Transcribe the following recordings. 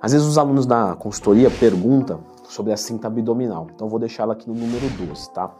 Às vezes os alunos da consultoria perguntam sobre a cinta abdominal, então vou deixar ela aqui no número 12, tá?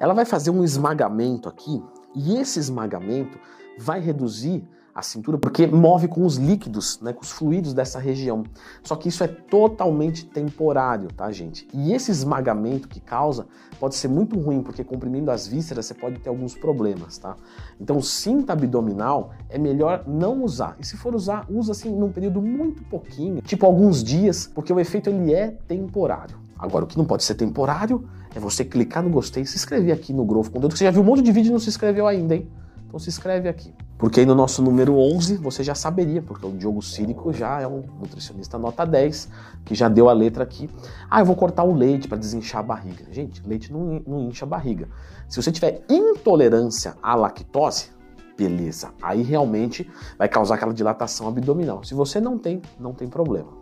Ela vai fazer um esmagamento aqui e esse esmagamento vai reduzir a cintura porque move com os líquidos, né, com os fluidos dessa região. Só que isso é totalmente temporário, tá, gente? E esse esmagamento que causa pode ser muito ruim, porque comprimindo as vísceras você pode ter alguns problemas, tá? Então, cinta abdominal é melhor não usar. E se for usar, usa assim num período muito pouquinho, tipo alguns dias, porque o efeito ele é temporário. Agora, o que não pode ser temporário é você clicar no gostei se inscrever aqui no Growth Conteúdo. Você já viu um monte de vídeo e não se inscreveu ainda, hein? Então se inscreve aqui. Porque aí no nosso número 11 você já saberia, porque o Diogo Círico já é um nutricionista nota 10, que já deu a letra aqui. Ah, eu vou cortar o leite para desinchar a barriga. Gente, leite não, não incha a barriga. Se você tiver intolerância à lactose, beleza. Aí realmente vai causar aquela dilatação abdominal. Se você não tem, não tem problema.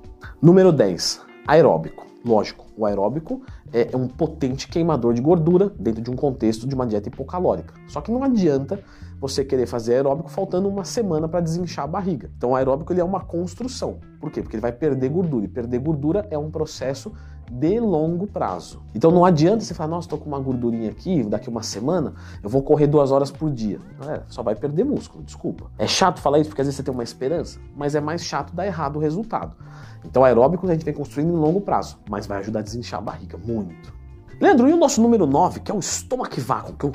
Número 10, aeróbico. Lógico, o aeróbico é um potente queimador de gordura dentro de um contexto de uma dieta hipocalórica. Só que não adianta você querer fazer aeróbico faltando uma semana para desinchar a barriga. Então o aeróbico ele é uma construção. Por quê? Porque ele vai perder gordura. E perder gordura é um processo de longo prazo. Então não adianta você falar, nossa, estou com uma gordurinha aqui, daqui uma semana eu vou correr duas horas por dia. Galera, só vai perder músculo, desculpa. É chato falar isso porque às vezes você tem uma esperança, mas é mais chato dar errado o resultado. Então aeróbico a gente vem construindo em longo prazo, mas vai ajudar a desinchar a barriga muito. Leandro, e o nosso número 9, que é o estômago vácuo, que eu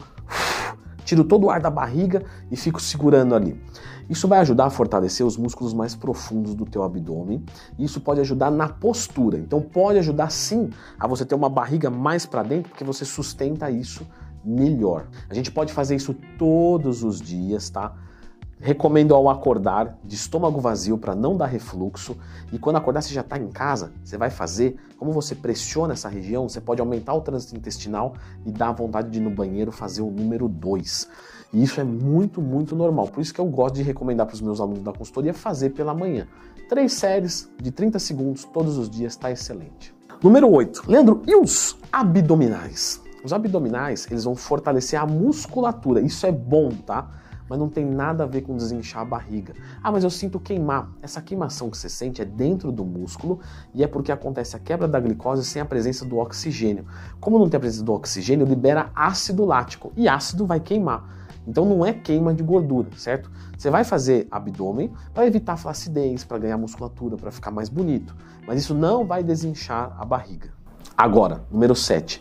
tiro todo o ar da barriga e fico segurando ali. Isso vai ajudar a fortalecer os músculos mais profundos do teu abdômen e isso pode ajudar na postura. Então pode ajudar sim a você ter uma barriga mais para dentro porque você sustenta isso melhor. A gente pode fazer isso todos os dias, tá? Recomendo ao acordar de estômago vazio para não dar refluxo. E quando acordar, você já está em casa, você vai fazer. Como você pressiona essa região, você pode aumentar o trânsito intestinal e dar vontade de ir no banheiro fazer o número 2. E isso é muito, muito normal. Por isso que eu gosto de recomendar para os meus alunos da consultoria fazer pela manhã. Três séries de 30 segundos todos os dias está excelente. Número 8. Leandro, e os abdominais? Os abdominais, eles vão fortalecer a musculatura. Isso é bom, tá? Mas não tem nada a ver com desinchar a barriga. Ah, mas eu sinto queimar. Essa queimação que você sente é dentro do músculo e é porque acontece a quebra da glicose sem a presença do oxigênio. Como não tem a presença do oxigênio, libera ácido lático e ácido vai queimar. Então não é queima de gordura, certo? Você vai fazer abdômen para evitar flacidez, para ganhar musculatura, para ficar mais bonito, mas isso não vai desinchar a barriga. Agora, número 7.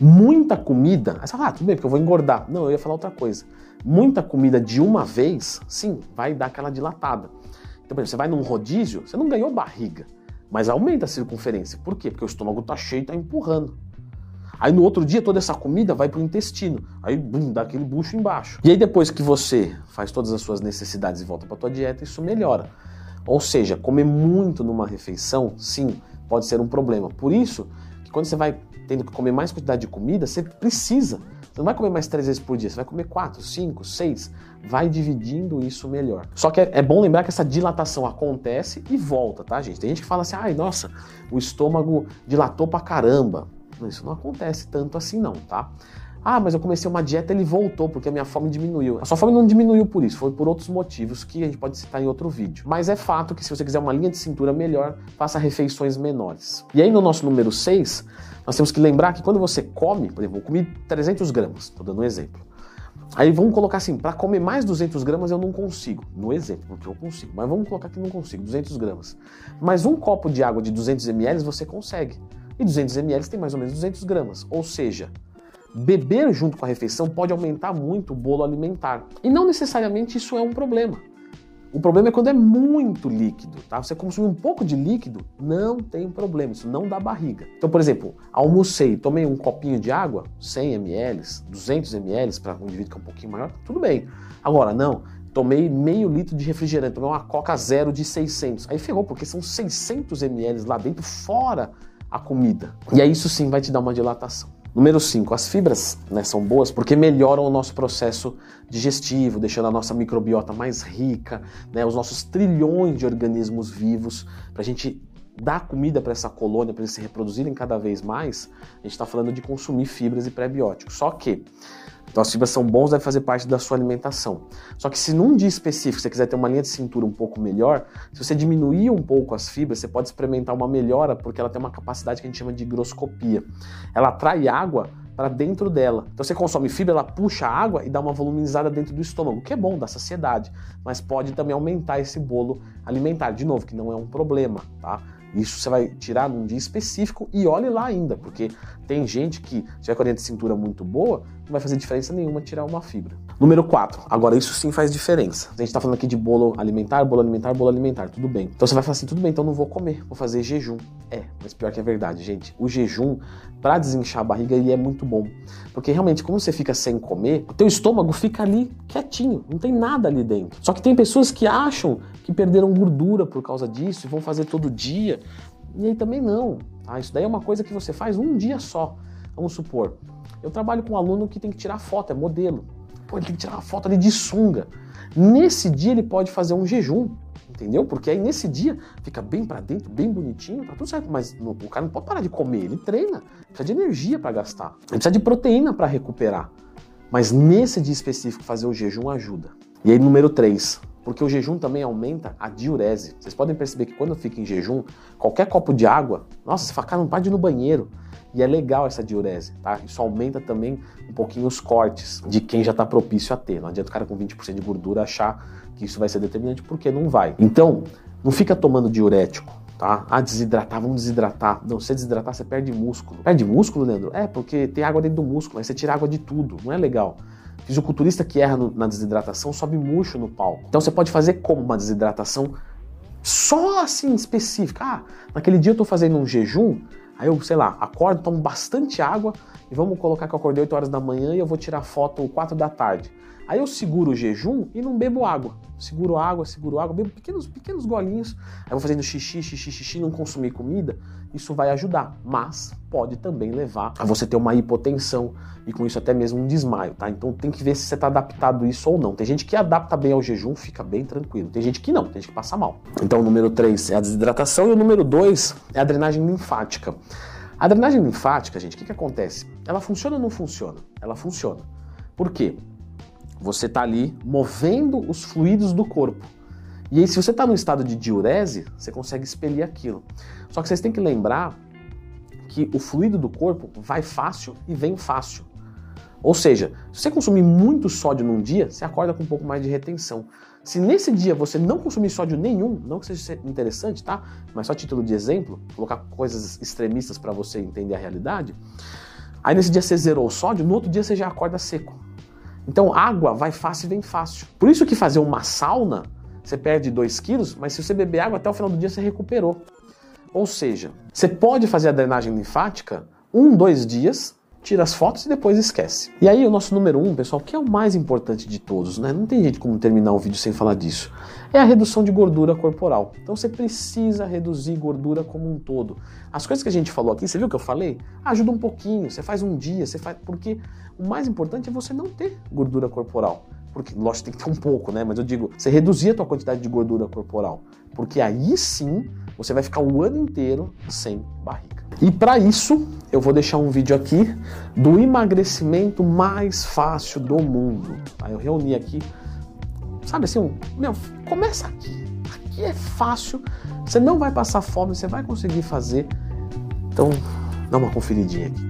Muita comida. Aí você fala, ah, tudo bem, porque eu vou engordar. Não, eu ia falar outra coisa muita comida de uma vez, sim, vai dar aquela dilatada. Então, por exemplo, você vai num rodízio, você não ganhou barriga, mas aumenta a circunferência. Por quê? Porque o estômago está cheio e está empurrando. Aí no outro dia toda essa comida vai para o intestino, aí bum, dá aquele bucho embaixo. E aí depois que você faz todas as suas necessidades e volta para tua dieta, isso melhora. Ou seja, comer muito numa refeição, sim, pode ser um problema. Por isso que quando você vai tendo que comer mais quantidade de comida, você precisa você não vai comer mais três vezes por dia, você vai comer quatro, cinco, seis. Vai dividindo isso melhor. Só que é, é bom lembrar que essa dilatação acontece e volta, tá, gente? Tem gente que fala assim, ai, nossa, o estômago dilatou pra caramba. Isso não acontece tanto assim, não, tá? Ah, mas eu comecei uma dieta ele voltou porque a minha fome diminuiu. A sua fome não diminuiu por isso, foi por outros motivos que a gente pode citar em outro vídeo. Mas é fato que se você quiser uma linha de cintura melhor, faça refeições menores. E aí no nosso número 6, nós temos que lembrar que quando você come, por exemplo, eu comi 300 gramas, estou dando um exemplo. Aí vamos colocar assim, para comer mais 200 gramas eu não consigo, no exemplo, porque eu consigo, mas vamos colocar que não consigo, 200 gramas. Mas um copo de água de 200 ml você consegue. E 200 ml tem mais ou menos 200 gramas. Ou seja, beber junto com a refeição pode aumentar muito o bolo alimentar. E não necessariamente isso é um problema. O problema é quando é muito líquido, tá? Você consumir um pouco de líquido, não tem problema, isso não dá barriga. Então, por exemplo, almocei, tomei um copinho de água, 100 ml, 200 ml para um indivíduo que é um pouquinho maior, tudo bem. Agora, não, tomei meio litro de refrigerante, tomei uma Coca Zero de 600. Aí ferrou, porque são 600 ml lá dentro, fora a comida. E aí isso sim vai te dar uma dilatação. Número 5, as fibras né, são boas porque melhoram o nosso processo digestivo, deixando a nossa microbiota mais rica, né, os nossos trilhões de organismos vivos, para a gente dar comida para essa colônia, para eles se reproduzirem cada vez mais, a gente está falando de consumir fibras e pré-bióticos. Só que então as fibras são bons, deve fazer parte da sua alimentação. Só que se num dia específico você quiser ter uma linha de cintura um pouco melhor, se você diminuir um pouco as fibras, você pode experimentar uma melhora, porque ela tem uma capacidade que a gente chama de higroscopia. Ela atrai água para dentro dela. Então você consome fibra, ela puxa a água e dá uma voluminizada dentro do estômago, que é bom, dá saciedade, mas pode também aumentar esse bolo alimentar. De novo, que não é um problema, tá? Isso você vai tirar num dia específico e olhe lá ainda, porque tem gente que tiver com a de cintura muito boa, não vai fazer diferença nenhuma tirar uma fibra. Número 4. Agora, isso sim faz diferença. A gente tá falando aqui de bolo alimentar, bolo alimentar, bolo alimentar, tudo bem. Então você vai falar assim, tudo bem, então não vou comer, vou fazer jejum. É, mas pior que é verdade, gente. O jejum, para desinchar a barriga, ele é muito bom. Porque realmente, como você fica sem comer, o teu estômago fica ali quietinho, não tem nada ali dentro. Só que tem pessoas que acham que perderam gordura por causa disso e vão fazer todo dia. E aí também não. Tá? Isso daí é uma coisa que você faz um dia só. Vamos supor, eu trabalho com um aluno que tem que tirar foto, é modelo. Pô, ele tem que tirar uma foto ali de sunga. Nesse dia ele pode fazer um jejum, entendeu? Porque aí nesse dia fica bem para dentro, bem bonitinho, tá tudo certo. Mas no, o cara não pode parar de comer, ele treina, precisa de energia para gastar, ele precisa de proteína para recuperar. Mas nesse dia específico fazer o jejum ajuda. E aí número 3, porque o jejum também aumenta a diurese. Vocês podem perceber que quando fica em jejum, qualquer copo de água, nossa, você fala, cara, não pode ir no banheiro. E é legal essa diurese, tá? Isso aumenta também um pouquinho os cortes de quem já está propício a ter. Não adianta o cara com 20% de gordura achar que isso vai ser determinante, porque não vai. Então, não fica tomando diurético, tá? Ah, desidratar, vamos desidratar. Não, se desidratar, você perde músculo. Perde músculo, Leandro? É, porque tem água dentro do músculo, aí você tira água de tudo. Não é legal. Fisiculturista que erra no, na desidratação sobe murcho no palco. Então você pode fazer como uma desidratação só assim específica. Ah, naquele dia eu tô fazendo um jejum, aí eu, sei lá, acordo, tomo bastante água e vamos colocar que eu acordei 8 horas da manhã e eu vou tirar foto 4 da tarde. Aí eu seguro o jejum e não bebo água. Seguro água, seguro água, bebo pequenos, pequenos golinhos. Aí vou fazendo xixi, xixi, xixi, não consumir comida. Isso vai ajudar, mas pode também levar a você ter uma hipotensão e com isso até mesmo um desmaio, tá? Então tem que ver se você está adaptado a isso ou não. Tem gente que adapta bem ao jejum, fica bem tranquilo. Tem gente que não, tem gente que passa mal. Então o número 3 é a desidratação e o número 2 é a drenagem linfática. A drenagem linfática, gente, o que, que acontece? Ela funciona ou não funciona? Ela funciona. Por quê? Você está ali movendo os fluidos do corpo. E aí, se você está no estado de diurese, você consegue expelir aquilo. Só que vocês têm que lembrar que o fluido do corpo vai fácil e vem fácil. Ou seja, se você consumir muito sódio num dia, você acorda com um pouco mais de retenção. Se nesse dia você não consumir sódio nenhum, não que seja interessante, tá? Mas só título de exemplo, colocar coisas extremistas para você entender a realidade. Aí nesse dia você zerou o sódio, no outro dia você já acorda seco. Então água vai fácil e vem fácil. Por isso que fazer uma sauna, você perde 2 quilos, mas se você beber água até o final do dia você recuperou. Ou seja, você pode fazer a drenagem linfática um, dois dias, tira as fotos e depois esquece. E aí o nosso número um, pessoal, que é o mais importante de todos, né? Não tem jeito como terminar o vídeo sem falar disso. É a redução de gordura corporal. Então você precisa reduzir gordura como um todo. As coisas que a gente falou aqui, você viu que eu falei? Ajuda um pouquinho, você faz um dia, você faz. Porque o mais importante é você não ter gordura corporal. Porque, lógico, tem que ter um pouco, né? Mas eu digo, você reduzir a tua quantidade de gordura corporal. Porque aí sim você vai ficar o ano inteiro sem barriga. E para isso, eu vou deixar um vídeo aqui do emagrecimento mais fácil do mundo. Aí eu reuni aqui, sabe assim, meu, começa aqui. Aqui é fácil, você não vai passar fome, você vai conseguir fazer. Então, dá uma conferidinha aqui.